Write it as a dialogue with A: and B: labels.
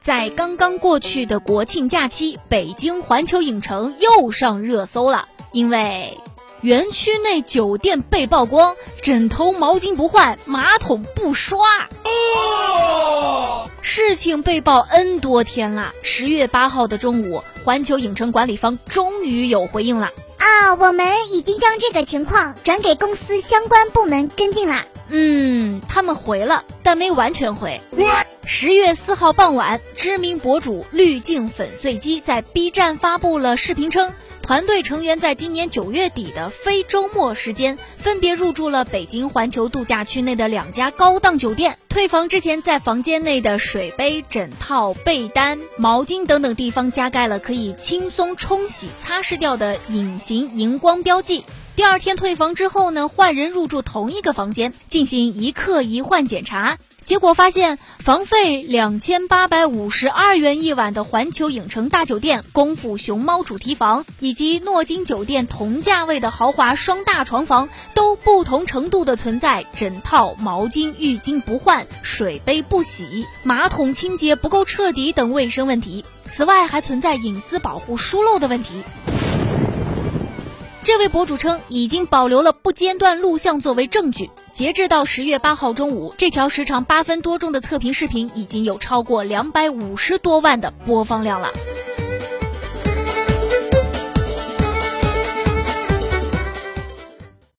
A: 在刚刚过去的国庆假期，北京环球影城又上热搜了，因为园区内酒店被曝光枕头毛巾不换，马桶不刷。哦事情被曝 N 多天了，十月八号的中午，环球影城管理方终于有回应了。
B: 啊，我们已经将这个情况转给公司相关部门跟进啦。
A: 嗯，他们回了，但没完全回。十月四号傍晚，知名博主滤镜粉碎机在 B 站发布了视频称，团队成员在今年九月底的非周末时间，分别入住了北京环球度假区内的两家高档酒店。退房之前，在房间内的水杯、枕套、被单、毛巾等等地方加盖了可以轻松冲洗、擦拭掉的隐形荧光标记。第二天退房之后呢，换人入住同一个房间，进行一客一换检查。结果发现，房费两千八百五十二元一晚的环球影城大酒店功夫熊猫主题房，以及诺金酒店同价位的豪华双大床房，都不同程度的存在枕套、毛巾、浴巾不换、水杯不洗、马桶清洁不够彻底等卫生问题。此外，还存在隐私保护疏漏的问题。这位博主称，已经保留了不间断录像作为证据。截至到十月八号中午，这条时长八分多钟的测评视频已经有超过两百五十多万的播放量了。